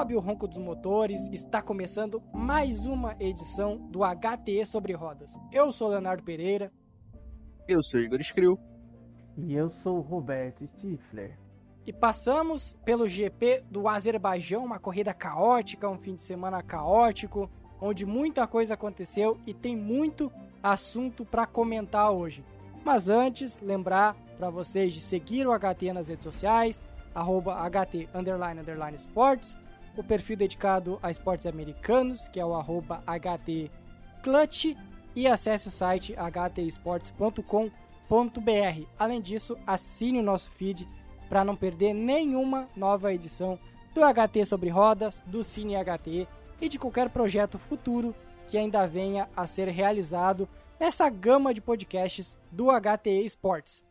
sobe o ronco dos motores, está começando mais uma edição do HTE sobre rodas. Eu sou Leonardo Pereira. Eu sou Igor Skrill. E eu sou o Roberto Stifler. E passamos pelo GP do Azerbaijão, uma corrida caótica, um fim de semana caótico, onde muita coisa aconteceu e tem muito assunto para comentar hoje. Mas antes, lembrar para vocês de seguir o HT nas redes sociais, arroba HT underline, underline sports, o perfil dedicado a esportes americanos, que é o arroba HT Clutch, e acesse o site htesports.com.br. Além disso, assine o nosso feed para não perder nenhuma nova edição do HT sobre rodas, do Cine HT e de qualquer projeto futuro que ainda venha a ser realizado nessa gama de podcasts do HTE Sports.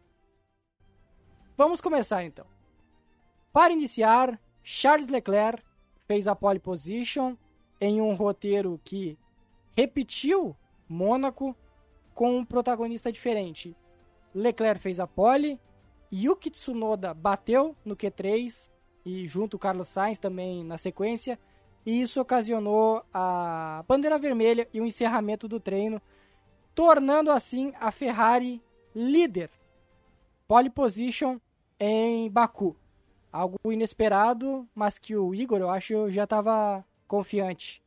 Vamos começar então. Para iniciar, Charles Leclerc fez a pole position em um roteiro que repetiu Mônaco com um protagonista diferente. Leclerc fez a pole, Yuki Tsunoda bateu no Q3 e junto o Carlos Sainz também na sequência, e isso ocasionou a bandeira vermelha e o encerramento do treino, tornando assim a Ferrari líder. Pole position em Baku. Algo inesperado, mas que o Igor, eu acho, já estava confiante.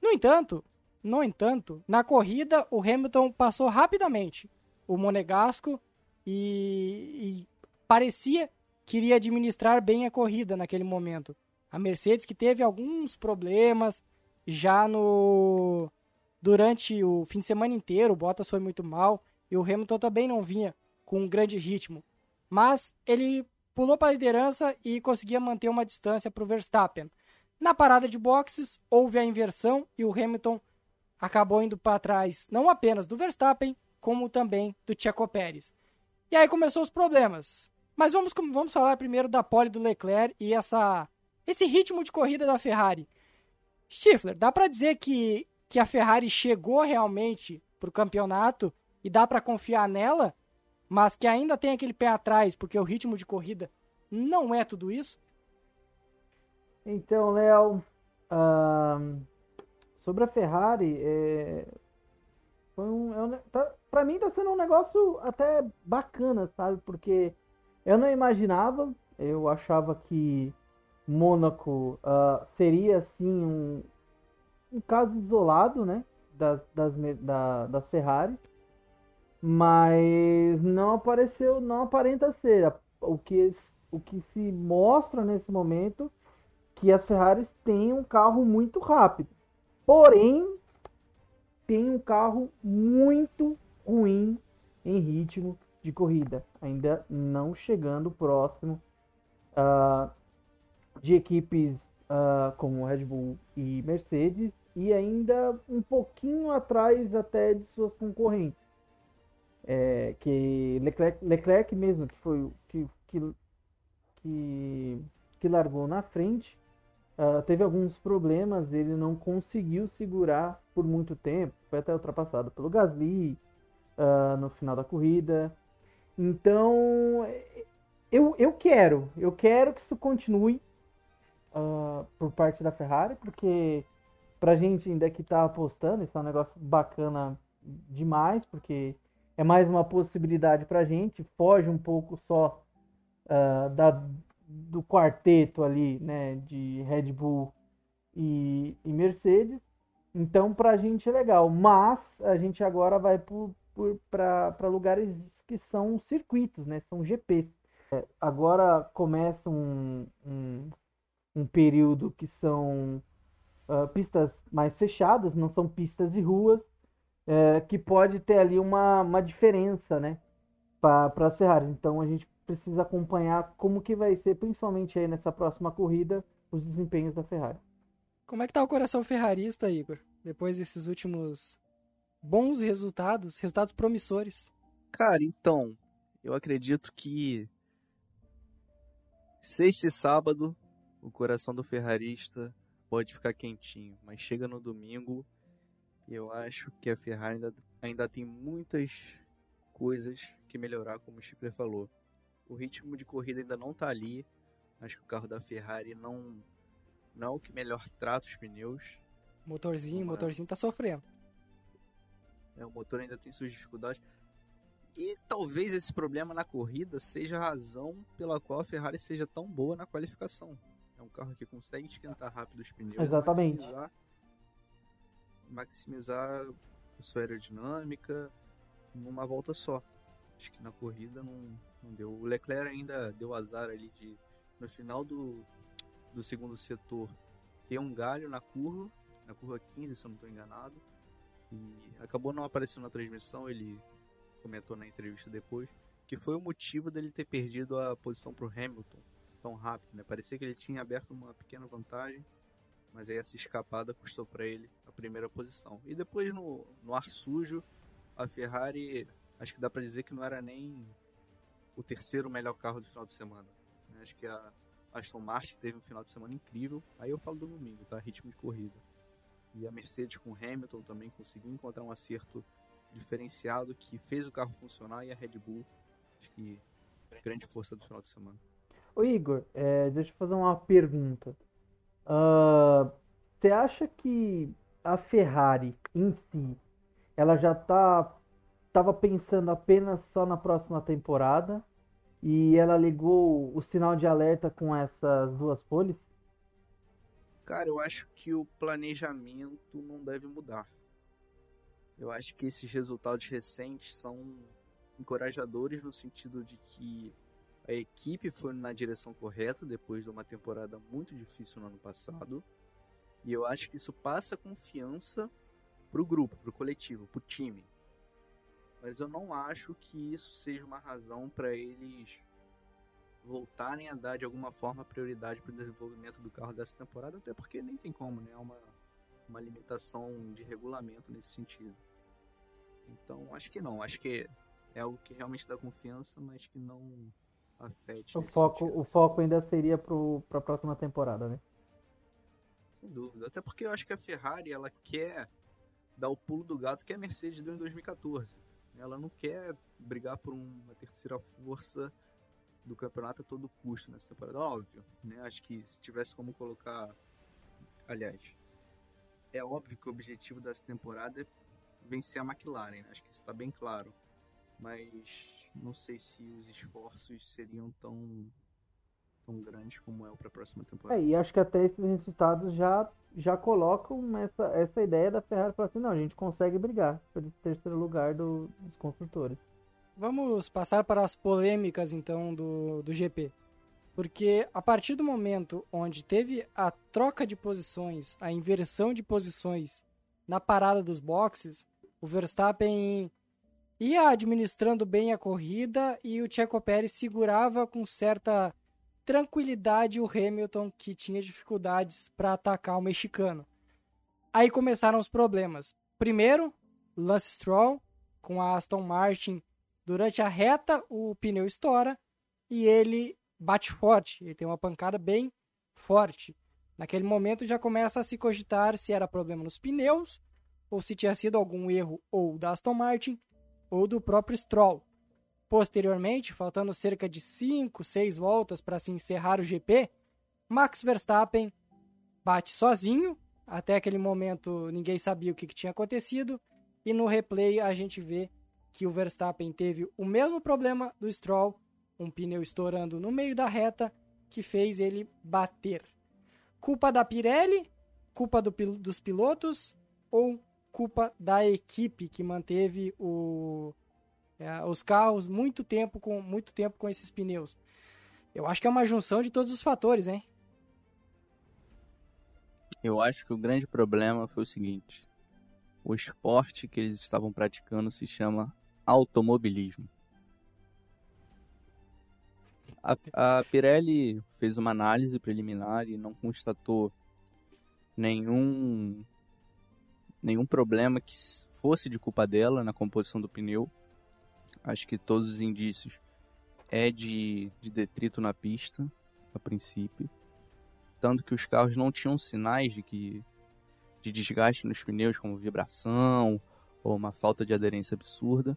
No entanto, no entanto, na corrida o Hamilton passou rapidamente o Monegasco e, e parecia que iria administrar bem a corrida naquele momento. A Mercedes que teve alguns problemas já no durante o fim de semana inteiro, o Bottas foi muito mal e o Hamilton também não vinha com um grande ritmo. Mas ele pulou para a liderança e conseguia manter uma distância para o Verstappen. Na parada de boxes, houve a inversão e o Hamilton acabou indo para trás não apenas do Verstappen, como também do Checo Pérez. E aí começou os problemas. Mas vamos, vamos falar primeiro da pole do Leclerc e essa, esse ritmo de corrida da Ferrari. Stifler, dá para dizer que, que a Ferrari chegou realmente para o campeonato e dá para confiar nela, mas que ainda tem aquele pé atrás, porque o ritmo de corrida não é tudo isso? Então, Léo, sobre a Ferrari, é, foi um, é um, tá, pra mim tá sendo um negócio até bacana, sabe? Porque eu não imaginava, eu achava que Mônaco uh, seria assim um, um caso isolado, né? Das, das, da, das Ferrari, mas não apareceu, não aparenta ser. O que, o que se mostra nesse momento que as Ferraris têm um carro muito rápido. Porém, tem um carro muito ruim em ritmo de corrida, ainda não chegando próximo uh, de equipes uh, como Red Bull e Mercedes e ainda um pouquinho atrás até de suas concorrentes. É, que Leclerc, Leclerc mesmo, que foi que, que, que, que largou na frente, Uh, teve alguns problemas, ele não conseguiu segurar por muito tempo, foi até ultrapassado pelo Gasly uh, no final da corrida. Então, eu, eu quero, eu quero que isso continue uh, por parte da Ferrari, porque pra gente ainda que tá apostando, isso é um negócio bacana demais, porque é mais uma possibilidade pra gente, foge um pouco só da do quarteto ali, né, de Red Bull e, e Mercedes. Então, para a gente é legal. Mas a gente agora vai para lugares que são circuitos, né? São GPs. É, agora começa um, um, um, período que são uh, pistas mais fechadas, não são pistas de ruas, é, que pode ter ali uma, uma diferença, né? Para as Ferraris. Então a gente precisa acompanhar como que vai ser, principalmente aí nessa próxima corrida, os desempenhos da Ferrari. Como é que tá o coração ferrarista, Igor? Depois desses últimos bons resultados, resultados promissores. Cara, então, eu acredito que sexta e sábado o coração do ferrarista pode ficar quentinho, mas chega no domingo eu acho que a Ferrari ainda, ainda tem muitas coisas que melhorar, como o Stifler falou. O ritmo de corrida ainda não está ali. Acho que o carro da Ferrari não não é o que melhor trata os pneus. Motorzinho, Uma- motorzinho tá sofrendo. né, o motor ainda tem suas dificuldades. E talvez esse problema na corrida seja a razão pela qual a Ferrari seja tão boa na qualificação. É um carro que consegue esquentar rápido os pneus, Exatamente. maximizar, maximizar a sua aerodinâmica numa volta só. Acho que na corrida não, não deu. O Leclerc ainda deu azar ali de no final do, do segundo setor ter um galho na curva, na curva 15, se eu não estou enganado. E acabou não aparecendo na transmissão, ele comentou na entrevista depois, que foi o motivo dele ter perdido a posição para o Hamilton tão rápido. Né? Parecia que ele tinha aberto uma pequena vantagem, mas aí essa escapada custou para ele a primeira posição. E depois no, no ar sujo, a Ferrari, acho que dá para dizer que não era nem o terceiro melhor carro do final de semana. né? Acho que a Aston Martin teve um final de semana incrível. Aí eu falo do domingo, tá? Ritmo de corrida. E a Mercedes com Hamilton também conseguiu encontrar um acerto diferenciado que fez o carro funcionar e a Red Bull, acho que grande força do final de semana. Ô Igor, é, deixa eu fazer uma pergunta. Ah, Você acha que a Ferrari em si, ela já tá estava pensando apenas só na próxima temporada e ela ligou o sinal de alerta com essas duas poles? Cara, eu acho que o planejamento não deve mudar. Eu acho que esses resultados recentes são encorajadores no sentido de que a equipe foi na direção correta depois de uma temporada muito difícil no ano passado. E eu acho que isso passa confiança pro grupo, pro coletivo, pro time. Mas eu não acho que isso seja uma razão para eles voltarem a dar de alguma forma prioridade para o desenvolvimento do carro dessa temporada, até porque nem tem como, né? É uma, uma limitação de regulamento nesse sentido. Então, acho que não. Acho que é algo que realmente dá confiança, mas que não afete. O foco, sentido. o foco ainda seria para a próxima temporada, né? Sem dúvida. Até porque eu acho que a Ferrari, ela quer dar o pulo do gato que a Mercedes deu em 2014. Ela não quer brigar por uma terceira força do campeonato a todo custo nessa temporada. Óbvio, né? Acho que se tivesse como colocar... Aliás, é óbvio que o objetivo dessa temporada é vencer a McLaren. né? Acho que isso está bem claro. Mas não sei se os esforços seriam tão tão grandes como é para a próxima temporada. É, e acho que até esses resultados já, já colocam essa, essa ideia da Ferrari para assim, não, a gente consegue brigar pelo terceiro lugar do- dos construtores. Vamos passar para as polêmicas então do, do GP. Porque a partir do momento onde teve a troca de posições, a inversão de posições na parada dos boxes, o Verstappen ia administrando bem a corrida e o Checo Pérez segurava com certa tranquilidade o Hamilton que tinha dificuldades para atacar o mexicano. Aí começaram os problemas. Primeiro, Lance Stroll com a Aston Martin Durante a reta, o pneu estoura e ele bate forte. Ele tem uma pancada bem forte. Naquele momento já começa a se cogitar se era problema nos pneus ou se tinha sido algum erro ou da Aston Martin ou do próprio Stroll. Posteriormente, faltando cerca de 5, 6 voltas para se encerrar o GP, Max Verstappen bate sozinho. Até aquele momento ninguém sabia o que, que tinha acontecido. E no replay a gente vê que o Verstappen teve o mesmo problema do Stroll, um pneu estourando no meio da reta, que fez ele bater. Culpa da Pirelli, culpa do dos pilotos ou culpa da equipe que manteve o, é, os carros muito tempo com muito tempo com esses pneus? Eu acho que é uma junção de todos os fatores, hein? Eu acho que o grande problema foi o seguinte: o esporte que eles estavam praticando se chama automobilismo. A, a Pirelli fez uma análise preliminar e não constatou nenhum nenhum problema que fosse de culpa dela na composição do pneu. Acho que todos os indícios é de, de detrito na pista, a princípio. Tanto que os carros não tinham sinais de que de desgaste nos pneus como vibração ou uma falta de aderência absurda.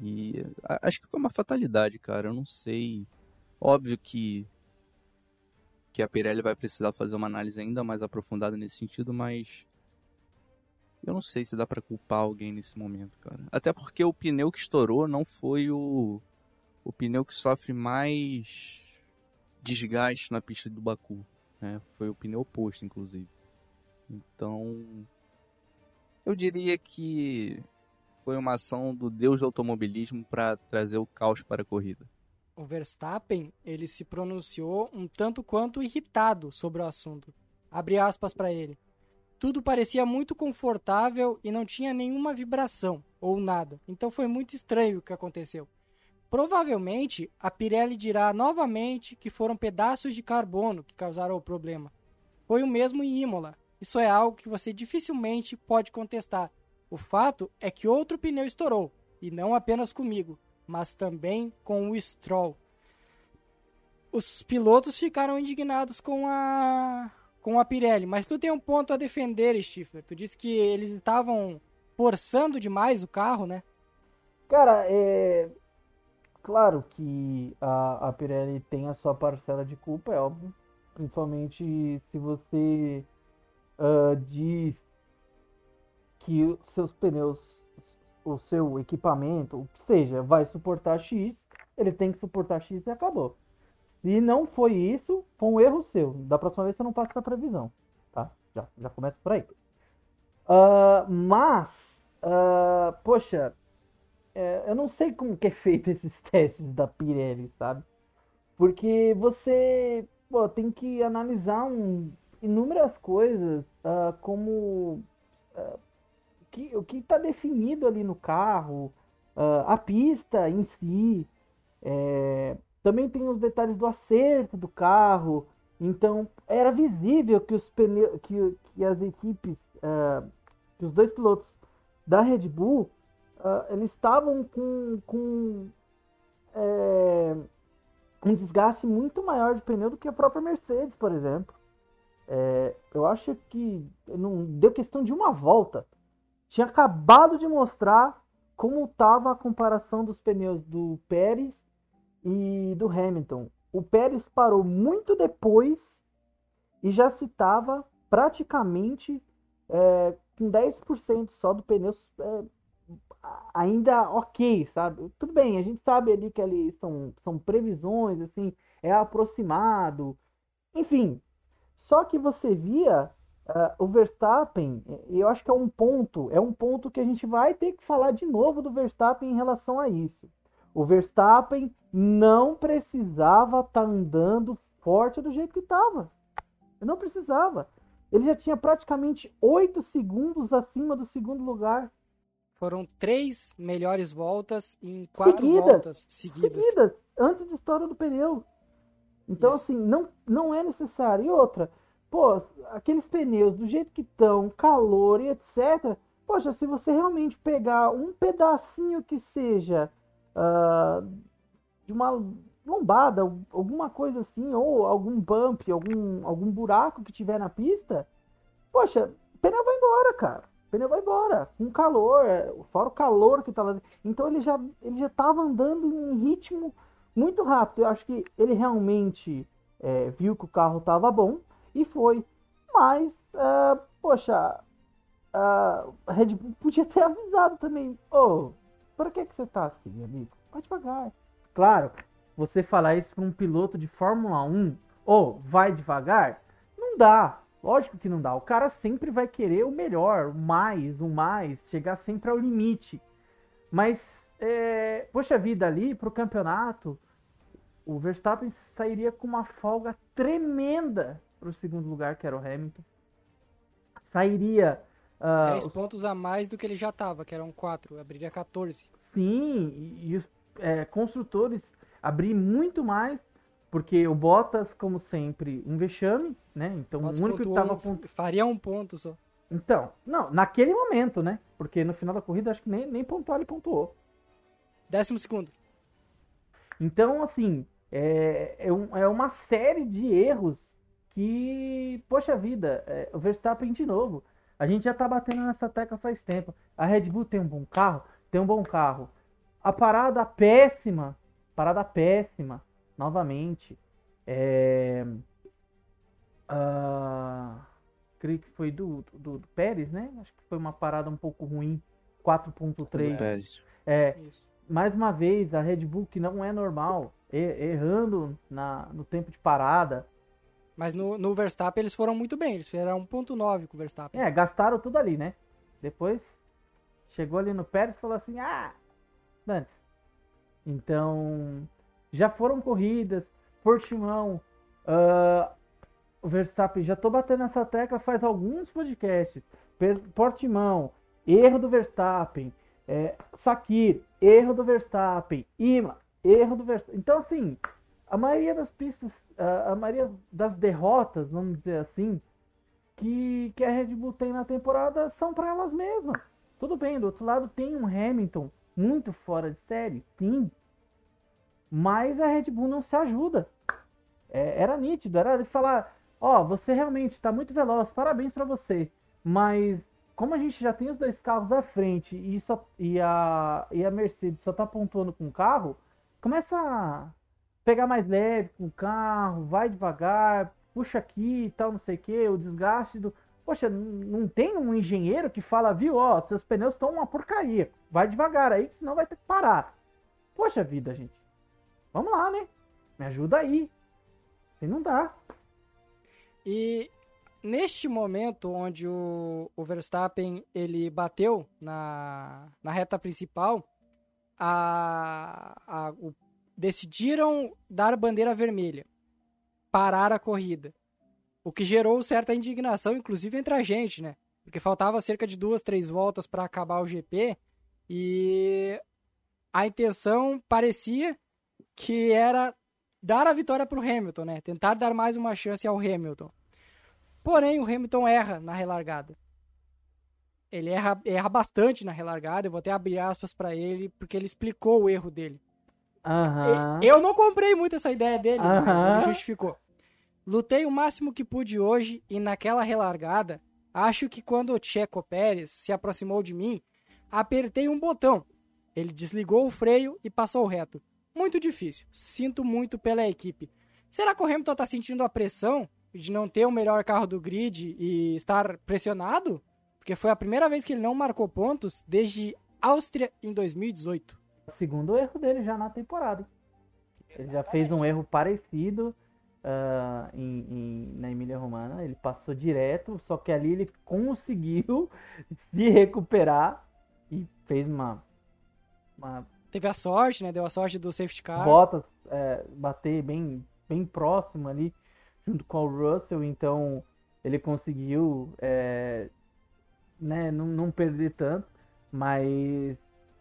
E acho que foi uma fatalidade cara. Eu não sei. Óbvio que que a Pirelli vai precisar fazer uma análise ainda mais aprofundada nesse sentido, mas eu não sei se dá para culpar alguém nesse momento, cara. Até porque o pneu que estourou não foi o o pneu que sofre mais desgaste na pista do Baku, né? Foi o pneu oposto, inclusive. Então, eu diria que foi uma ação do deus do automobilismo para trazer o caos para a corrida. O Verstappen, ele se pronunciou um tanto quanto irritado sobre o assunto. Abre aspas para ele. Tudo parecia muito confortável e não tinha nenhuma vibração ou nada. Então foi muito estranho o que aconteceu. Provavelmente a Pirelli dirá novamente que foram pedaços de carbono que causaram o problema. Foi o mesmo em Imola. Isso é algo que você dificilmente pode contestar. O fato é que outro pneu estourou, e não apenas comigo mas também com o Stroll. Os pilotos ficaram indignados com a com a Pirelli, mas tu tem um ponto a defender, Stifler. Tu disse que eles estavam forçando demais o carro, né? Cara, é claro que a, a Pirelli tem a sua parcela de culpa, é óbvio. Principalmente se você uh, diz que seus pneus o seu equipamento, o que seja, vai suportar X, ele tem que suportar X e acabou. Se não foi isso, foi um erro seu. Da próxima vez você não passa da previsão. Tá? Já, já começa por aí. Uh, mas, uh, poxa, é, eu não sei como que é feito esses testes da Pirelli, sabe? Porque você pô, tem que analisar um, inúmeras coisas, uh, como o que está definido ali no carro, a pista em si. É, também tem os detalhes do acerto do carro. Então era visível que os pneus, que, que as equipes, uh, que os dois pilotos da Red Bull, uh, eles estavam com, com é, um desgaste muito maior de pneu do que a própria Mercedes, por exemplo. É, eu acho que não deu questão de uma volta tinha acabado de mostrar como estava a comparação dos pneus do Pérez e do Hamilton. O Pérez parou muito depois e já se estava praticamente é, com 10% só do pneu é, ainda ok, sabe? Tudo bem, a gente sabe ali que ali são, são previsões, assim, é aproximado, enfim. Só que você via Uh, o Verstappen, eu acho que é um ponto, é um ponto que a gente vai ter que falar de novo do Verstappen em relação a isso. O Verstappen não precisava estar tá andando forte do jeito que estava. Não precisava. Ele já tinha praticamente oito segundos acima do segundo lugar. Foram três melhores voltas em quatro seguidas, voltas seguidas. Seguidas, antes da história do pneu. Então, Isso. assim, não, não é necessário. E outra, pô, aqueles pneus do jeito que estão, calor e etc. Poxa, se você realmente pegar um pedacinho que seja uh, de uma lombada, alguma coisa assim, ou algum bump, algum, algum buraco que tiver na pista, poxa, o pneu vai embora, cara. O pneu vai embora, com calor, fora o calor que tá lá. Então ele já, ele já tava andando em ritmo muito rápido. Eu acho que ele realmente é, viu que o carro tava bom e foi. Mas, uh, poxa, a Red Bull podia ter avisado também. Oh, por que, que você tá assim, amigo? Vai devagar. Claro, você falar isso para um piloto de Fórmula 1, ou vai devagar, não dá. Lógico que não dá. O cara sempre vai querer o melhor, o mais, o mais, chegar sempre ao limite. Mas, é, poxa vida, ali pro campeonato, o Verstappen sairia com uma folga tremenda para o segundo lugar, que era o Hamilton. Sairia. Uh, 10 os... pontos a mais do que ele já estava, que eram 4, abriria 14. Sim, e, e os é, construtores abrir muito mais, porque o Bottas, como sempre, um vexame, né? Então Bottas o único que estava. Faria um ponto só. Então, não, naquele momento, né? Porque no final da corrida acho que nem, nem pontuar ele pontuou. Décimo segundo. Então, assim, é, é, um, é uma série de erros que, poxa vida, é, o Verstappen de novo. A gente já tá batendo nessa tecla faz tempo. A Red Bull tem um bom carro? Tem um bom carro. A parada péssima, parada péssima, novamente. É... Uh, creio que foi do, do, do, Pérez, né? Acho que foi uma parada um pouco ruim. 4.3. É, Isso. mais uma vez, a Red Bull que não é normal, errando na, no tempo de parada. Mas no, no Verstappen eles foram muito bem, eles fizeram 1.9 com o Verstappen. É, gastaram tudo ali, né? Depois chegou ali no Pérez e falou assim: ah, Dantes. Então, já foram corridas, Portimão, uh, o Verstappen, já tô batendo essa tecla faz alguns podcasts. Portimão, erro do Verstappen. É, Sakir, erro do Verstappen. Ima, erro do Verstappen. Então, assim, a maioria das pistas, a, maioria das derrotas, vamos dizer assim, que, que a Red Bull tem na temporada são para elas mesmas. Tudo bem, do outro lado tem um Hamilton muito fora de série, sim. Mas a Red Bull não se ajuda. É, era nítido, era ele falar, ó, oh, você realmente está muito veloz, parabéns para você. Mas como a gente já tem os dois carros à frente e, só, e, a, e a Mercedes só tá pontuando com o carro, começa a pegar mais leve com o carro, vai devagar, puxa aqui e tal, não sei o que, o desgaste do. Poxa, não tem um engenheiro que fala, viu, ó, seus pneus estão uma porcaria. Vai devagar aí, senão vai ter que parar. Poxa vida, gente. Vamos lá, né? Me ajuda aí. E não dá. E neste momento onde o, o Verstappen ele bateu na, na reta principal, a, a, o, decidiram dar bandeira vermelha, parar a corrida. O que gerou certa indignação, inclusive entre a gente, né? Porque faltava cerca de duas, três voltas para acabar o GP e a intenção parecia que era dar a vitória para o Hamilton, né? Tentar dar mais uma chance ao Hamilton. Porém, o Hamilton erra na relargada. Ele erra, erra bastante na relargada. Eu vou até abrir aspas para ele, porque ele explicou o erro dele. Uhum. Eu não comprei muito essa ideia dele, uhum. mas ele justificou. Lutei o máximo que pude hoje e naquela relargada, acho que quando o Checo Pérez se aproximou de mim, apertei um botão. Ele desligou o freio e passou reto. Muito difícil. Sinto muito pela equipe. Será que o Hamilton está sentindo a pressão de não ter o melhor carro do grid e estar pressionado? Porque foi a primeira vez que ele não marcou pontos desde Áustria em 2018. Segundo erro dele já na temporada. Ele já fez um erro parecido uh, em, em, na Emília Romana. Ele passou direto, só que ali ele conseguiu se recuperar e fez uma, uma. Teve a sorte, né? Deu a sorte do safety car. Bottas é, bater bem, bem próximo ali, junto com o Russell. Então ele conseguiu é, né, não, não perder tanto. Mas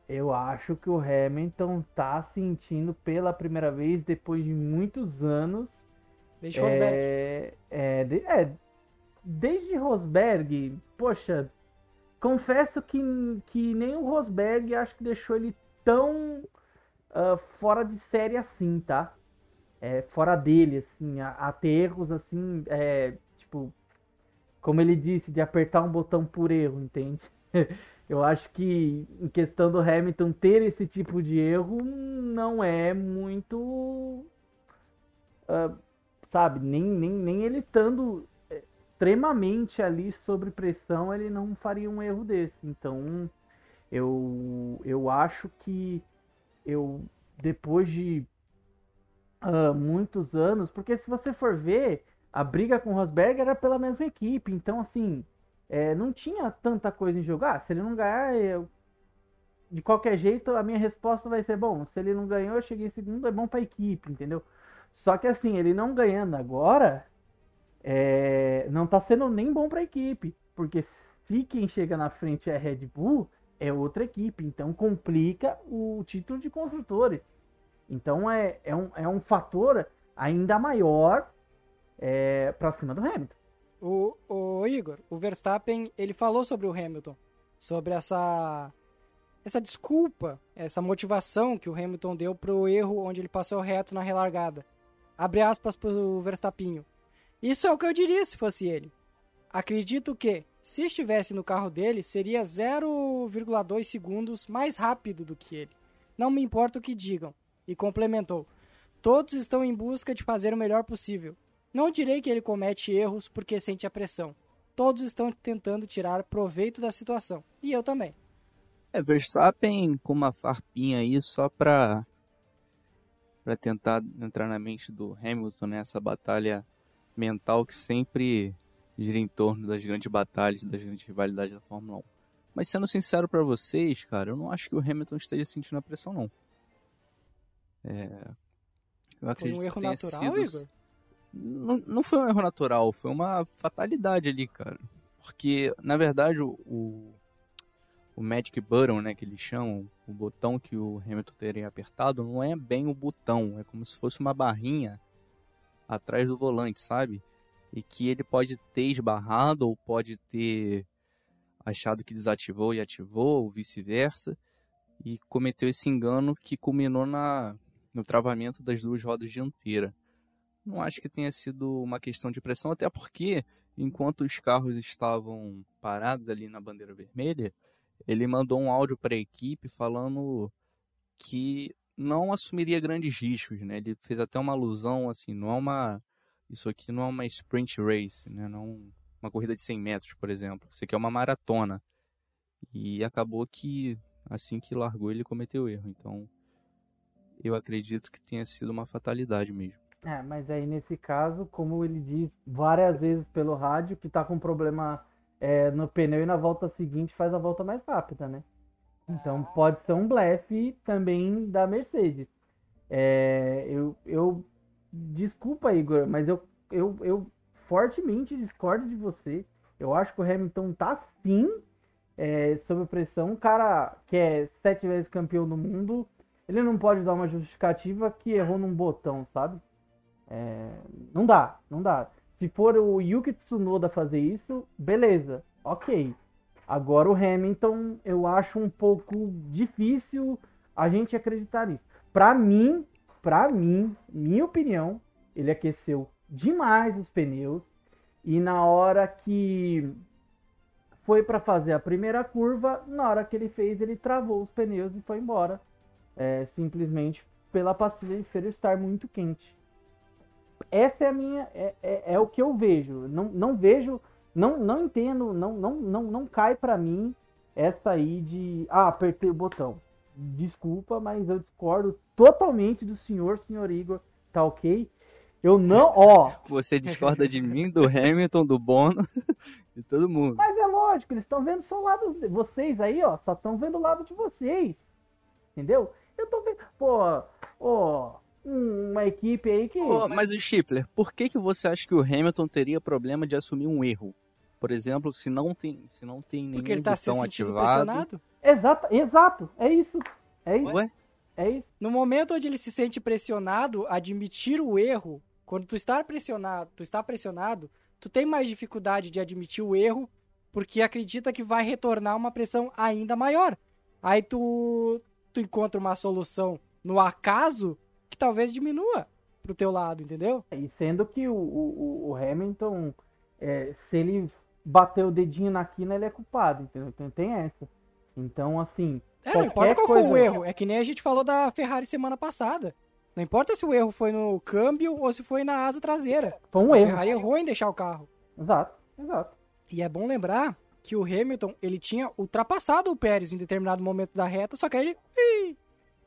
eu acho que o Hamilton tá sentindo pela primeira vez depois de muitos anos Desde Rosberg. É, é, de, é, desde Rosberg, poxa, confesso que, que nem o Rosberg acho que deixou ele tão uh, fora de série assim, tá? É, fora dele, assim, a, a ter erros assim, é, tipo, como ele disse, de apertar um botão por erro, entende? Eu acho que em questão do Hamilton ter esse tipo de erro não é muito uh, sabe? Nem, nem, nem ele estando é, extremamente ali sob pressão, ele não faria um erro desse. Então, eu, eu acho que eu, depois de uh, muitos anos, porque se você for ver, a briga com o Rosberg era pela mesma equipe, então, assim, é, não tinha tanta coisa em jogar. Ah, se ele não ganhar, eu, de qualquer jeito, a minha resposta vai ser: bom, se ele não ganhou, eu cheguei em segundo, é bom para a equipe, entendeu? Só que assim, ele não ganhando agora, é, não tá sendo nem bom para a equipe, porque se quem chega na frente é Red Bull, é outra equipe, então complica o título de construtores. Então é, é, um, é um fator ainda maior é, para cima do Hamilton. O, o Igor, o Verstappen, ele falou sobre o Hamilton, sobre essa essa desculpa, essa motivação que o Hamilton deu pro erro onde ele passou reto na relargada. Abre aspas pro Verstappinho. Isso é o que eu diria se fosse ele. Acredito que, se estivesse no carro dele, seria 0,2 segundos mais rápido do que ele. Não me importa o que digam. E complementou: Todos estão em busca de fazer o melhor possível. Não direi que ele comete erros porque sente a pressão. Todos estão tentando tirar proveito da situação. E eu também. É, Verstappen com uma farpinha aí só pra, pra tentar entrar na mente do Hamilton nessa batalha mental que sempre gira em torno das grandes batalhas, das grandes rivalidades da Fórmula 1. Mas sendo sincero para vocês, cara, eu não acho que o Hamilton esteja sentindo a pressão, não. É... Eu acredito foi um erro que tenha natural, sido... Igor? Não, não foi um erro natural, foi uma fatalidade ali, cara. Porque, na verdade, o, o, Magic Button, né, que eles chamam, o botão que o Hamilton teria apertado, não é bem o botão, é como se fosse uma barrinha atrás do volante, sabe? E que ele pode ter esbarrado ou pode ter achado que desativou e ativou, ou vice-versa, e cometeu esse engano que culminou na, no travamento das duas rodas dianteiras. Não acho que tenha sido uma questão de pressão, até porque, enquanto os carros estavam parados ali na bandeira vermelha, ele mandou um áudio para a equipe falando que não assumiria grandes riscos, né? Ele fez até uma alusão assim, não é uma isso aqui não é uma sprint race, né? Não uma corrida de 100 metros, por exemplo. Isso aqui é uma maratona. E acabou que assim que largou ele cometeu erro. Então, eu acredito que tenha sido uma fatalidade mesmo. É, mas aí nesse caso, como ele diz várias vezes pelo rádio, que tá com problema é, no pneu e na volta seguinte faz a volta mais rápida, né? Então pode ser um blefe também da Mercedes. É, eu, eu desculpa, Igor, mas eu, eu, eu fortemente discordo de você. Eu acho que o Hamilton tá sim é, sob pressão. Um cara que é sete vezes campeão do mundo, ele não pode dar uma justificativa que errou num botão, sabe? É, não dá, não dá. Se for o Yuki Tsunoda fazer isso, beleza, ok. Agora o Hamilton, eu acho um pouco difícil a gente acreditar nisso. Pra mim, pra mim, minha opinião, ele aqueceu demais os pneus e na hora que foi para fazer a primeira curva, na hora que ele fez, ele travou os pneus e foi embora. É, simplesmente pela pastilha de feira estar muito quente. Essa é a minha, é, é, é o que eu vejo. Não, não vejo, não, não entendo, não, não, não, não cai para mim essa aí de, ah, apertei o botão. Desculpa, mas eu discordo totalmente do senhor, senhor Igor, tá ok? Eu não, ó. Você discorda de mim, do Hamilton, do Bono, de todo mundo. Mas é lógico, eles estão vendo só o lado. Vocês aí, ó, só estão vendo o lado de vocês. Entendeu? Eu tô vendo. Pô, ó. Uma equipe aí que. Pô, mas o Schiffler, por que, que você acha que o Hamilton teria problema de assumir um erro? Por exemplo, se não tem, se não tem nenhum Porque ele tá se ativado. pressionado. Exato, exato. É isso. É isso. Ué? É isso. No momento onde ele se sente pressionado, admitir o erro, quando tu está pressionado, tu está pressionado, tu tem mais dificuldade de admitir o erro, porque acredita que vai retornar uma pressão ainda maior. Aí tu, tu encontra uma solução no acaso que talvez diminua pro teu lado, entendeu? E sendo que o, o, o Hamilton, é, se ele bater o dedinho na quina, ele é culpado, entendeu? Então tem essa. Então, assim. É, não importa qual foi o coisa- erro. É que nem a gente falou da Ferrari semana passada. Não importa se o erro foi no câmbio ou se foi na asa traseira. Foi um A erro. Ferrari errou em deixar o carro. Exato, exato. E é bom lembrar que o Hamilton, ele tinha ultrapassado o Pérez em determinado momento da reta, só que aí ele...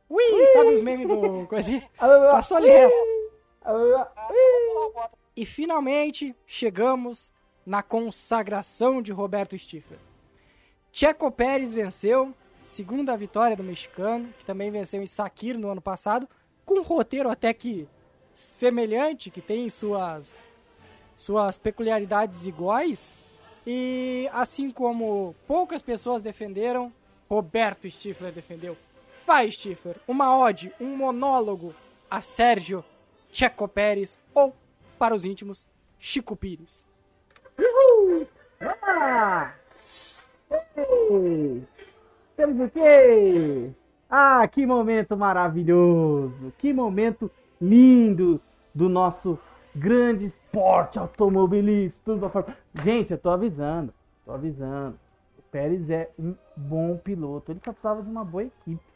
Ui, ui, sabe os memes do... Coisa assim? Passou ali reto. E finalmente chegamos na consagração de Roberto Stifler. Checo Pérez venceu, segunda vitória do mexicano, que também venceu em Sakir no ano passado, com um roteiro até que semelhante, que tem suas, suas peculiaridades iguais. E assim como poucas pessoas defenderam, Roberto Stifler defendeu. Vai, Stifler, uma ode, um monólogo a Sérgio Checo Pérez ou, para os íntimos, Chico Pires. Ah! Ei! Temos o quê? Ah, que momento maravilhoso! Que momento lindo do nosso grande esporte automobilístico. tudo Gente, eu tô avisando, tô avisando. O Pérez é um bom piloto, ele só precisava de uma boa equipe.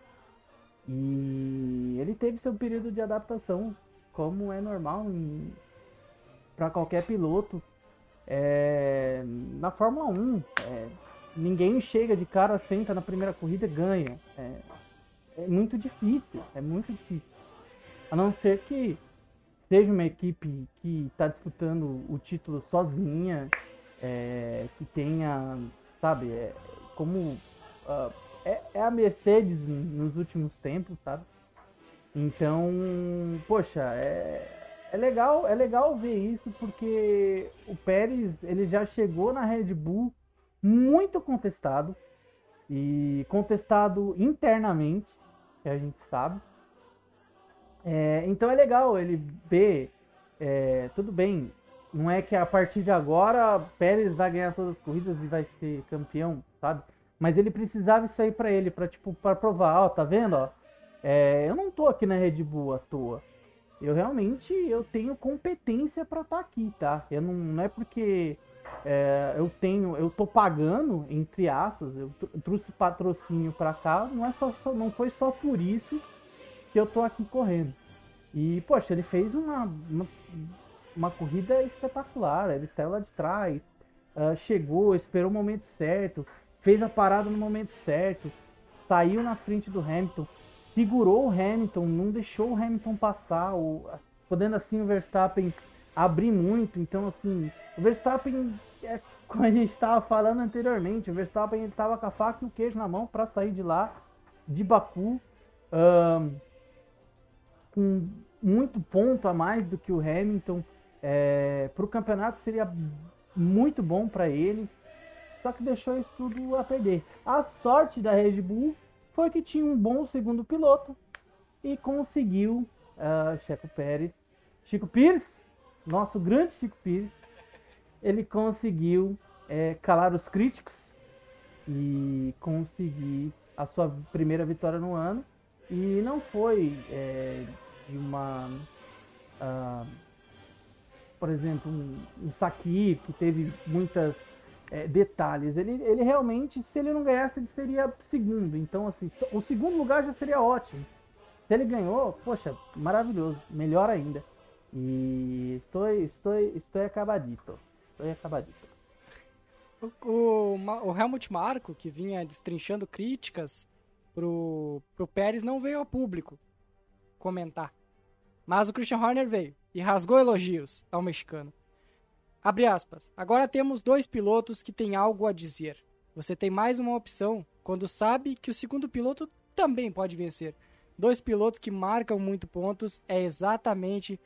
E ele teve seu período de adaptação, como é normal para qualquer piloto. É, na Fórmula 1, é, ninguém chega de cara, senta na primeira corrida e ganha. É, é muito difícil, é muito difícil. A não ser que seja uma equipe que está disputando o título sozinha, é, que tenha, sabe, é, como uh, é, é, a Mercedes nos últimos tempos, sabe? Então, poxa, é, é legal, é legal ver isso porque o Pérez ele já chegou na Red Bull muito contestado e contestado internamente, que a gente sabe. É, então é legal ele ver, é, tudo bem, não é que a partir de agora Pérez vai ganhar todas as corridas e vai ser campeão, sabe? Mas ele precisava isso aí para ele, para tipo, para provar, ó, tá vendo, ó? É, eu não tô aqui na Red Bull à toa. Eu realmente eu tenho competência para estar tá aqui, tá? Eu não, não é porque é, eu tenho, eu tô pagando entre aspas, eu trouxe patrocínio para cá, não é só, só, não foi só por isso que eu tô aqui correndo. E poxa, ele fez uma, uma uma corrida espetacular. Ele saiu lá de trás, uh, chegou, esperou o momento certo, fez a parada no momento certo, saiu na frente do Hamilton, segurou o Hamilton, não deixou o Hamilton passar, podendo assim o Verstappen abrir muito. Então, assim, o Verstappen, é, como a gente estava falando anteriormente, o Verstappen estava com a faca e o queijo na mão para sair de lá, de Baku. Uh, com muito ponto a mais do que o Hamilton. É, para o campeonato seria muito bom para ele, só que deixou isso tudo a perder. A sorte da Red Bull foi que tinha um bom segundo piloto e conseguiu uh, Chico Pérez, Chico Pires, nosso grande Chico Pires, ele conseguiu é, calar os críticos e conseguir a sua primeira vitória no ano e não foi é, de uma uh, por exemplo, um, um Saki, que teve muitos é, detalhes. Ele, ele realmente, se ele não ganhasse, ele seria segundo. Então, assim, o segundo lugar já seria ótimo. Se ele ganhou, poxa, maravilhoso, melhor ainda. E estou, estou, estou acabadito. Estou acabadito. O, o, Helmut Marko, que vinha destrinchando críticas pro, pro Pérez, não veio ao público comentar. Mas o Christian Horner veio e rasgou elogios ao mexicano. Abre aspas. Agora temos dois pilotos que têm algo a dizer. Você tem mais uma opção quando sabe que o segundo piloto também pode vencer. Dois pilotos que marcam muito pontos é exatamente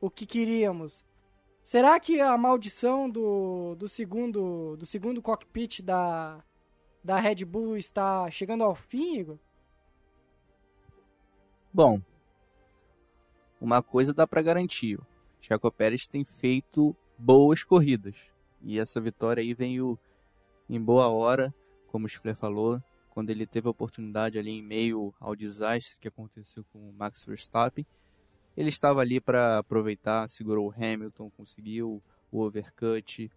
o que queríamos. Será que a maldição do, do segundo do segundo cockpit da da Red Bull está chegando ao fim, Igor? Bom, uma coisa dá para garantir. O Checo Pérez tem feito boas corridas. E essa vitória aí veio em boa hora, como o Schifler falou, quando ele teve a oportunidade ali em meio ao desastre que aconteceu com o Max Verstappen. Ele estava ali para aproveitar, segurou o Hamilton, conseguiu o overcut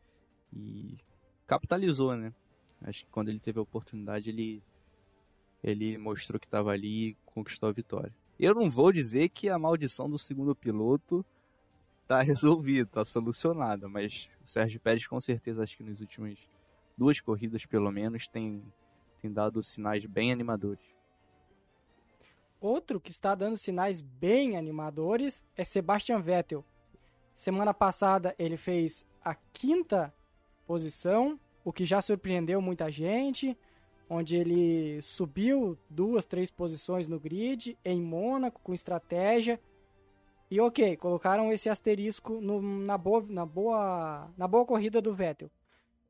e capitalizou, né? Acho que quando ele teve a oportunidade, ele, ele mostrou que estava ali e conquistou a vitória. Eu não vou dizer que a maldição do segundo piloto tá resolvida, tá solucionada, mas o Sérgio Pérez com certeza acho que nas últimas duas corridas pelo menos tem, tem dado sinais bem animadores. Outro que está dando sinais bem animadores é Sebastian Vettel. Semana passada ele fez a quinta posição, o que já surpreendeu muita gente onde ele subiu duas, três posições no grid em Mônaco com estratégia. E ok, colocaram esse asterisco no, na, boa, na, boa, na boa corrida do Vettel.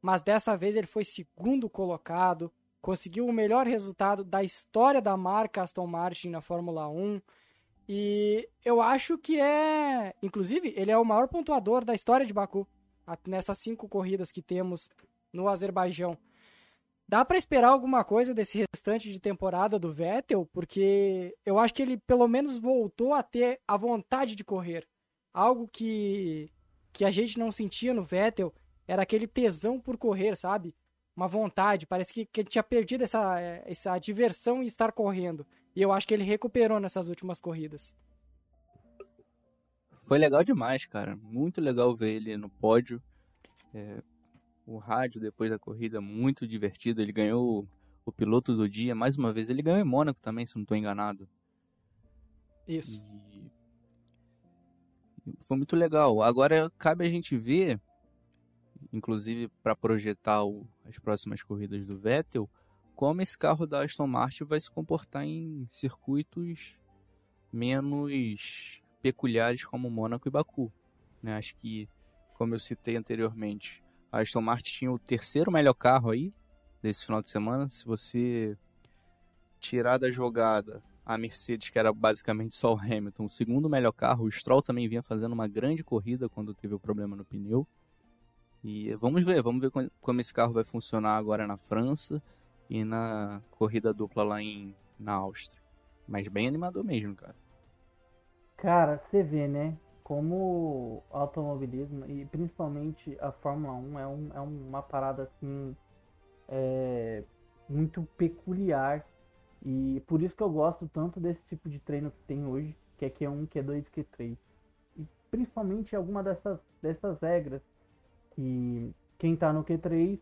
Mas dessa vez ele foi segundo colocado, conseguiu o melhor resultado da história da marca Aston Martin na Fórmula 1. E eu acho que é. Inclusive, ele é o maior pontuador da história de Baku. Nessas cinco corridas que temos no Azerbaijão. Dá para esperar alguma coisa desse restante de temporada do Vettel, porque eu acho que ele pelo menos voltou a ter a vontade de correr. Algo que que a gente não sentia no Vettel era aquele tesão por correr, sabe? Uma vontade, parece que, que ele tinha perdido essa, essa diversão em estar correndo. E eu acho que ele recuperou nessas últimas corridas. foi legal demais, cara. Muito legal ver ele no pódio. É, o rádio depois da corrida, muito divertido. Ele ganhou o, o piloto do dia. Mais uma vez, ele ganhou em Mônaco também, se não estou enganado. Isso. E foi muito legal. Agora cabe a gente ver, inclusive para projetar o, as próximas corridas do Vettel, como esse carro da Aston Martin vai se comportar em circuitos menos peculiares como Mônaco e Baku. Né? Acho que, como eu citei anteriormente, a Aston Martin tinha o terceiro melhor carro aí desse final de semana. Se você tirar da jogada a Mercedes, que era basicamente só o Hamilton, o segundo melhor carro, o Stroll também vinha fazendo uma grande corrida quando teve o problema no pneu. E vamos ver, vamos ver como esse carro vai funcionar agora na França e na corrida dupla lá em, na Áustria. Mas bem animador mesmo, cara. Cara, você vê, né? Como automobilismo e principalmente a Fórmula 1 é, um, é uma parada assim é, muito peculiar. E por isso que eu gosto tanto desse tipo de treino que tem hoje, que é Q1, Q2 Q3. E principalmente alguma dessas, dessas regras que quem tá no Q3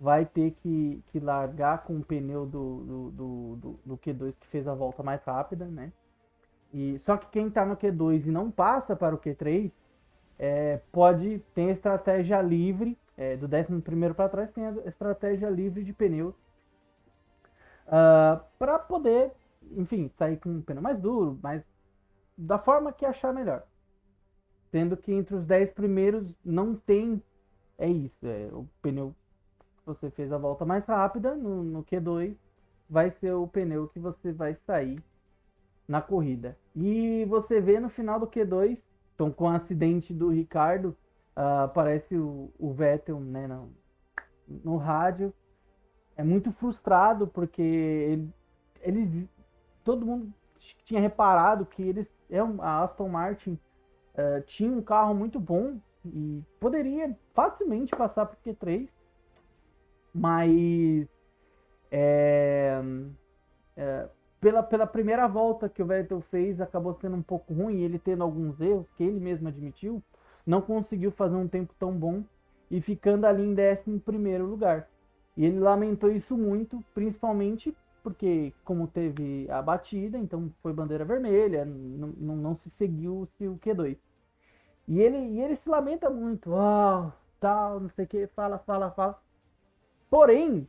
vai ter que, que largar com o pneu do, do, do, do, do Q2 que fez a volta mais rápida, né? E, só que quem está no Q2 e não passa para o Q3 é, pode ter estratégia livre, é, do 11 para trás tem a estratégia livre de pneus uh, ah, para poder, enfim, sair com um pneu mais duro, mas da forma que achar melhor. Sendo que entre os 10 primeiros não tem, é isso, é, o pneu que você fez a volta mais rápida no, no Q2 vai ser o pneu que você vai sair na corrida. E você vê no final do Q2, então com o acidente do Ricardo, uh, aparece o, o Vettel né, no, no rádio. É muito frustrado porque ele, ele todo mundo tinha reparado que eles é a Aston Martin uh, tinha um carro muito bom e poderia facilmente passar o Q3, mas é, é, pela, pela primeira volta que o Vettel fez, acabou sendo um pouco ruim, ele tendo alguns erros que ele mesmo admitiu, não conseguiu fazer um tempo tão bom e ficando ali em 11 lugar. E ele lamentou isso muito, principalmente porque, como teve a batida, então foi bandeira vermelha, não, não, não se seguiu o Q2. E ele, e ele se lamenta muito, oh, tal, não sei o que, fala, fala, fala. Porém,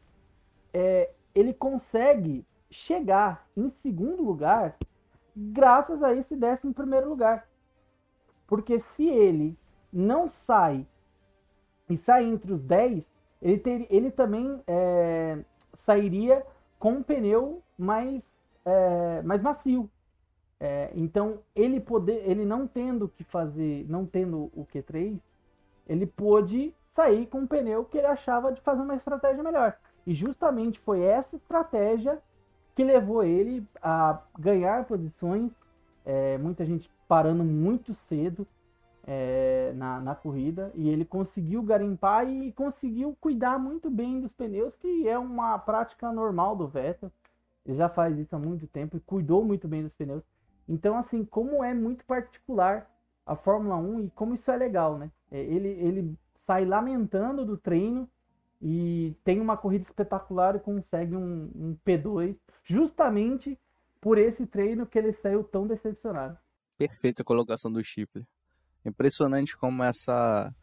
é, ele consegue chegar em segundo lugar graças a esse décimo primeiro lugar. Porque se ele não sai e sai entre os 10, ele, ter, ele também é, sairia com um pneu mais, é, mais macio. É, então ele poder, ele não tendo que fazer, não tendo o Q3, ele pôde sair com um pneu que ele achava de fazer uma estratégia melhor. E justamente foi essa estratégia que levou ele a ganhar posições, é, muita gente parando muito cedo é, na, na corrida, e ele conseguiu garimpar e conseguiu cuidar muito bem dos pneus, que é uma prática normal do Vettel. Ele já faz isso há muito tempo e cuidou muito bem dos pneus. Então, assim, como é muito particular a Fórmula 1 e como isso é legal, né? É, ele, ele sai lamentando do treino e tem uma corrida espetacular e consegue um, um P2 justamente por esse treino que ele saiu tão decepcionado. Perfeita colocação do Chifre. Impressionante como essa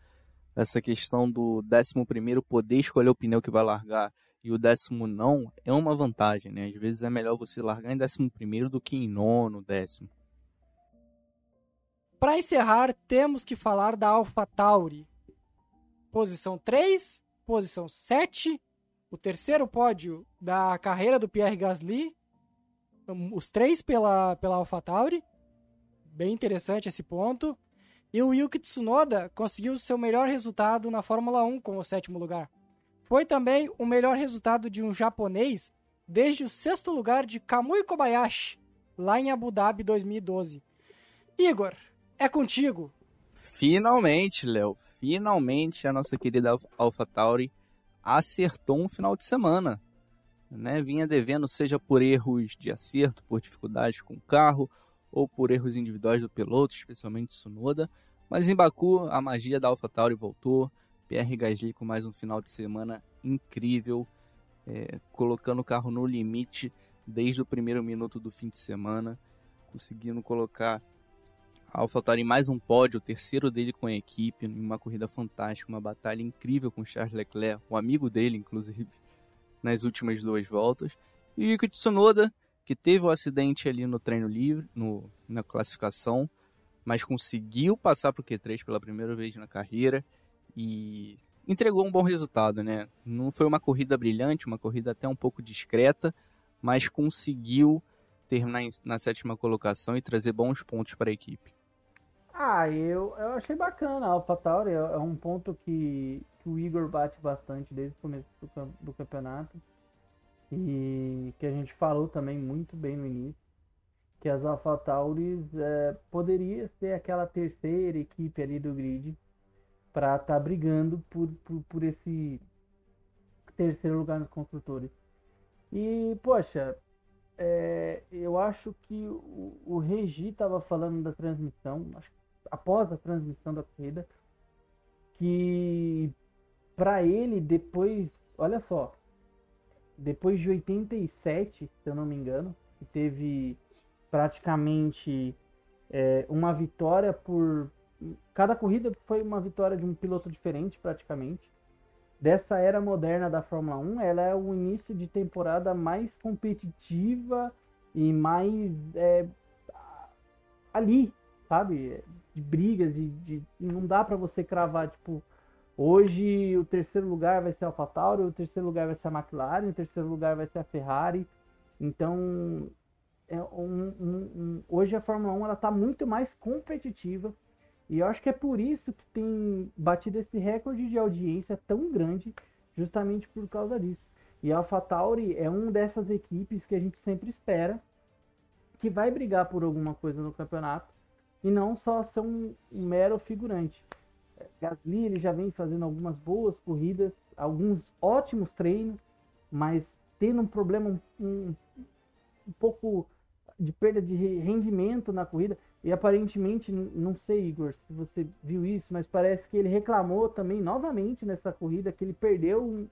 essa questão do décimo primeiro poder escolher o pneu que vai largar e o décimo não é uma vantagem, né? Às vezes é melhor você largar em décimo primeiro do que em nono, décimo. Para encerrar, temos que falar da AlphaTauri. Posição 3, posição 7, o terceiro pódio da carreira do Pierre Gasly, os três pela, pela AlphaTauri, bem interessante esse ponto. E o Yuki Tsunoda conseguiu seu melhor resultado na Fórmula 1 com o sétimo lugar. Foi também o melhor resultado de um japonês desde o sexto lugar de Kamui Kobayashi, lá em Abu Dhabi 2012. Igor, é contigo. Finalmente, Léo, finalmente a nossa querida AlphaTauri acertou um final de semana. Né? Vinha devendo, seja por erros de acerto, por dificuldades com o carro, ou por erros individuais do piloto, especialmente Tsunoda. Mas em Baku, a magia da AlphaTauri voltou. Pierre Gasly com mais um final de semana incrível, é, colocando o carro no limite desde o primeiro minuto do fim de semana, conseguindo colocar a AlphaTauri em mais um pódio, o terceiro dele com a equipe, em uma corrida fantástica, uma batalha incrível com Charles Leclerc, um amigo dele, inclusive, nas últimas duas voltas. E o Yuki Tsunoda, que teve o um acidente ali no treino livre, no, na classificação, mas conseguiu passar para o Q3 pela primeira vez na carreira e entregou um bom resultado, né? Não foi uma corrida brilhante, uma corrida até um pouco discreta, mas conseguiu terminar na sétima colocação e trazer bons pontos para a equipe. Ah, eu, eu achei bacana. A AlphaTauri é, é um ponto que, que o Igor bate bastante desde o começo do, do campeonato e que a gente falou também muito bem no início, que as AlphaTauris é, poderia ser aquela terceira equipe ali do grid para estar tá brigando por, por, por esse terceiro lugar nos construtores. E, poxa, é, eu acho que o, o Regi estava falando da transmissão, acho, após a transmissão da corrida, que para ele depois, olha só, depois de 87, se eu não me engano, que teve praticamente é, uma vitória por. Cada corrida foi uma vitória de um piloto diferente, praticamente. Dessa era moderna da Fórmula 1, ela é o início de temporada mais competitiva e mais é, ali, sabe? De brigas, de, de não dá para você cravar, tipo, Hoje o terceiro lugar vai ser a AlphaTauri, o terceiro lugar vai ser a McLaren, o terceiro lugar vai ser a Ferrari. Então, é um, um, um, hoje a Fórmula 1 ela está muito mais competitiva e eu acho que é por isso que tem batido esse recorde de audiência tão grande, justamente por causa disso. E a AlphaTauri é uma dessas equipes que a gente sempre espera que vai brigar por alguma coisa no campeonato e não só ser um mero figurante. Gasly ele já vem fazendo algumas boas corridas, alguns ótimos treinos, mas tendo um problema um, um pouco de perda de rendimento na corrida. E aparentemente, não sei, Igor, se você viu isso, mas parece que ele reclamou também novamente nessa corrida que ele perdeu um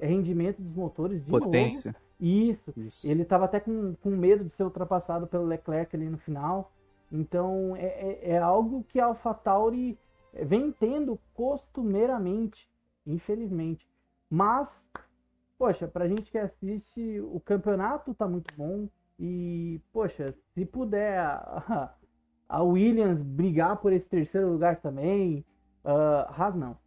rendimento dos motores de Potência. Novo. Isso. Isso. Ele estava até com, com medo de ser ultrapassado pelo Leclerc ali no final. Então é, é, é algo que a AlphaTauri vem tendo costumeiramente, infelizmente. Mas, poxa, pra gente que assiste, o campeonato tá muito bom. E, poxa, se puder a, a Williams brigar por esse terceiro lugar também, uh, Haas não.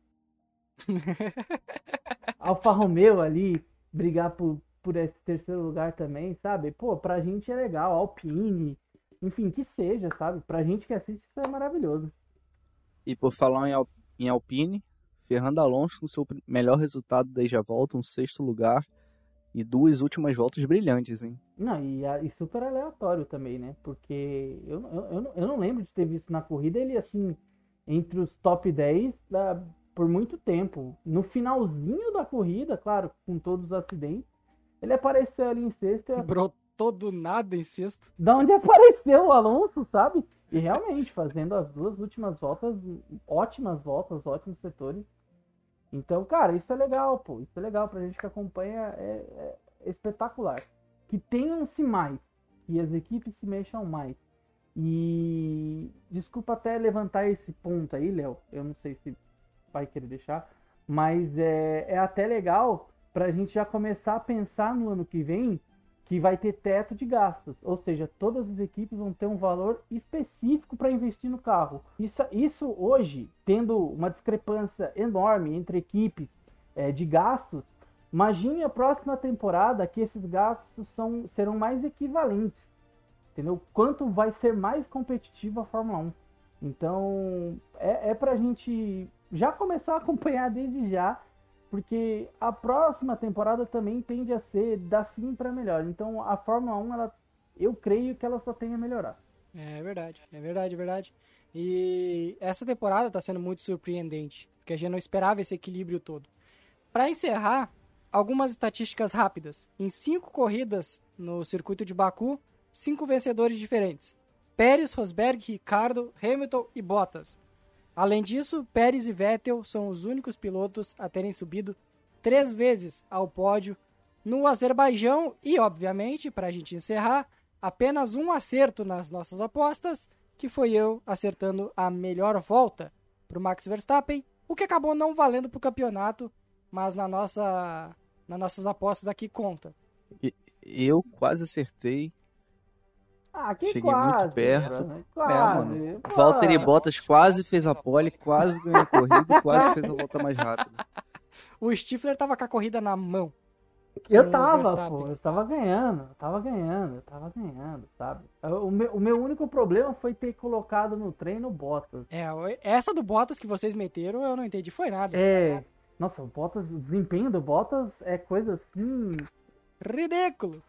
Alfa Romeo ali brigar por, por esse terceiro lugar também, sabe? Pô, pra gente é legal, Alpine, enfim, que seja, sabe? Pra gente que assiste, isso é maravilhoso. E por falar em, Al em Alpine, Fernando Alonso com seu melhor resultado desde a volta, um sexto lugar e duas últimas voltas brilhantes, hein? Não, e, e super aleatório também, né? Porque eu, eu, eu, eu, não lembro de ter visto na corrida ele assim, entre os top 10 da, por muito tempo. No finalzinho da corrida, claro, com todos os acidentes, ele apareceu ali em sexto. Brotou do nada em sexto. Da onde apareceu o Alonso, sabe? E realmente, fazendo as duas últimas voltas, ótimas voltas, ótimos setores. Então, cara, isso é legal, pô. Isso é legal pra gente que acompanha, é, é espetacular. Que tenham-se mais, que as equipes se mexam mais. E desculpa até levantar esse ponto aí, Léo. Eu não sei se vai querer deixar, mas é, é até legal pra gente já começar a pensar no ano que vem que vai ter teto de gastos, ou seja, todas as equipes vão ter um valor específico para investir no carro. Isso, isso hoje, tendo uma discrepância enorme entre equipes é, de gastos, imagine a próxima temporada que esses gastos são, serão mais equivalentes. Entendeu? Quanto vai ser mais competitiva a Fórmula 1. Então, é, é para a gente já começar a acompanhar desde já porque a próxima temporada também tende a ser da sim para melhor. Então a Fórmula 1, ela, eu creio que ela só tem a melhorar. É verdade, é verdade, é verdade. E essa temporada está sendo muito surpreendente, porque a gente não esperava esse equilíbrio todo. Para encerrar, algumas estatísticas rápidas. Em cinco corridas no circuito de Baku, cinco vencedores diferentes. Pérez, Rosberg, Ricardo, Hamilton e Bottas. Além disso, Pérez e Vettel são os únicos pilotos a terem subido três vezes ao pódio no Azerbaijão e, obviamente, para a gente encerrar, apenas um acerto nas nossas apostas, que foi eu acertando a melhor volta para o Max Verstappen, o que acabou não valendo para o campeonato, mas na nossa, nas nossas apostas aqui conta. Eu quase acertei Ah, que Cheguei quase. muito perto. né? É, Quase. Pô. Valtteri Bottas quase fez a pole, quase ganhou a corrida e quase fez a volta mais rápida. O Stifler tava com a corrida na mão. Eu tava, pô, eu tava ganhando, eu tava ganhando, eu tava ganhando, sabe? O meu, o meu único problema foi ter colocado no treino o Bottas. É, essa do Bottas que vocês meteram, eu não entendi, foi nada. É, nossa, o Bottas, o desempenho do Bottas é coisa assim, Ridículo.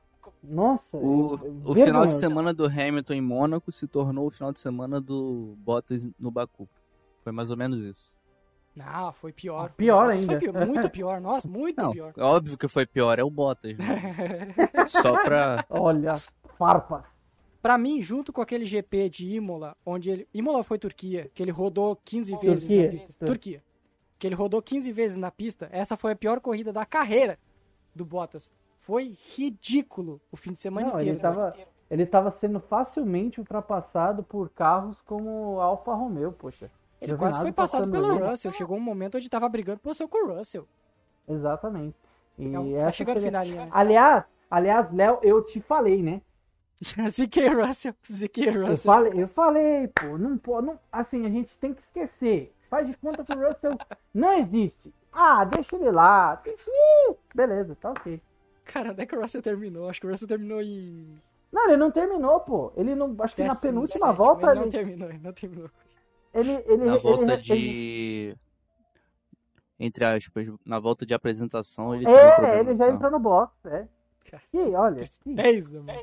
Nossa. O, é- o final de semana do Hamilton em Mônaco se tornou o final de semana do Bottas no Baku. Foi mais ou menos isso. Não, foi pior. Pior Bottas Foi ainda. pior, muito pior, nossa, muito Não, pior. é óbvio que foi pior, é o Bottas. né? Só pra. Olha, farpas. Pra mim, junto com aquele GP de Imola, onde ele. Imola foi Turquia, que ele rodou 15 vezes Turquia, na pista. isso. Turquia. Que ele rodou 15 vezes na pista. Essa foi a pior corrida da carreira do Bottas. Foi ridículo o fim de semana Não, inteiro. ele tava, ele tava sendo facilmente ultrapassado por carros como o Alfa Romeo, poxa. Ele Eu quase foi passado pelo ali. Russell. Chegou um momento onde tava brigando por posição com o Russell. Exatamente. E Então, tá chegando seria- final, né? Aliás, aliás, Léo, eu te falei, né? ZK Russell. ZK Eu Russell. falei, eu falei, pô, não pode, não, assim, a gente tem que esquecer. Faz de conta que o Russell não existe. Ah, deixa ele lá. Beleza, tá ok. Cara, onde é que o Russell terminou? Acho que o Russell terminou em. Não, ele não terminou, pô. Ele não, acho que na décimo penúltima sétimo, volta Ele não ele, terminou, ele não terminou. ele, ele, Na ele- volta ele- de. Entre aspas, na volta de apresentação ele um É, problema. ele já Não. entrou no box, é. E olha, que- Tristeza, mano.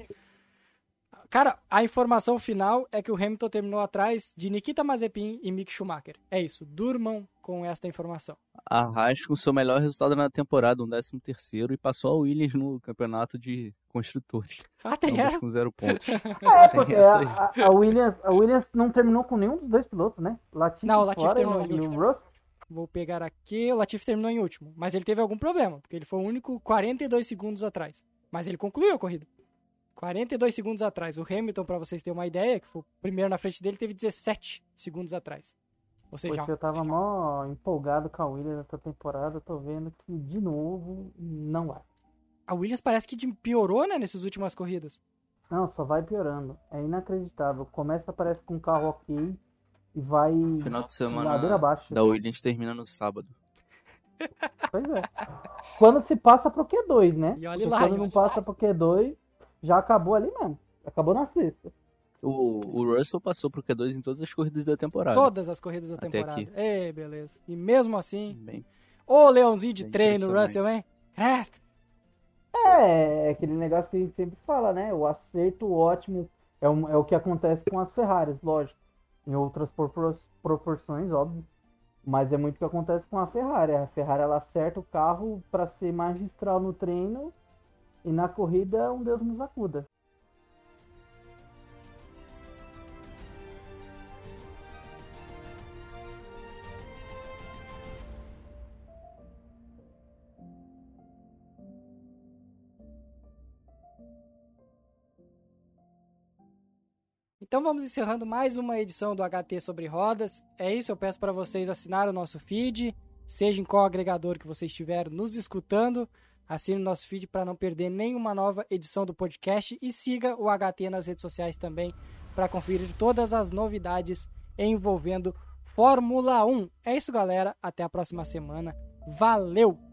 Cara, a informação final é que o Hamilton terminou atrás de Nikita Mazepin e Mick Schumacher. É isso, durmam com esta informação. A Haas com seu melhor resultado na temporada, um 13 terceiro, e passou a Williams no campeonato de construtores. Ah, tem Ambos essa? com zero pontos. é, porque a, a- Williams, a Williams não terminou com nenhum dos dois pilotos, né? Latifi Não, o Latifi fora terminou e em último. Russell. Vou pegar aqui, o Latifi terminou em último, mas ele teve algum problema, porque ele foi o único 42 segundos atrás. Mas ele concluiu a corrida. 42 segundos atrás. O Hamilton, pra vocês terem uma ideia, que foi o primeiro na frente dele, teve 17 segundos atrás. Ou seja, Poxa, eu tava mó empolgado com a Williams essa temporada, tô vendo que de novo não vai. a Williams parece que piorou, né, nessas últimas corridas. Não, só vai piorando. É inacreditável. Começa, parece com um carro ok e vai Final de semana abaixo. da Williams termina no sábado. Pois é. Quando se passa pro Q2, né? E olha Porque lá, quando e não passa pro Q2, já acabou ali mesmo. Acabou na sexta. O, o Russell passou pro Q2 em todas as corridas da temporada. Todas as corridas da Até temporada. aqui. Ei, beleza. E mesmo assim, Bem, ô leãozinho de treino. Russell, hein? É, É, é aquele negócio que a gente sempre fala, né? O acerto ótimo é, um- é o que acontece com as Ferraris, lógico. Em outras propor- proporções, óbvio. Mas é muito o que acontece com a Ferrari. A Ferrari ela acerta o carro para ser magistral no treino e na corrida um Deus nos acuda. Então vamos encerrando mais uma edição do HT sobre rodas. É isso, eu peço para vocês assinarem o nosso feed, seja em qual agregador que vocês estiverem nos escutando. Assine o nosso feed para não perder nenhuma nova edição do podcast e siga o HT nas redes sociais também para conferir todas as novidades envolvendo Fórmula 1. É isso, galera. Até a próxima semana. Valeu!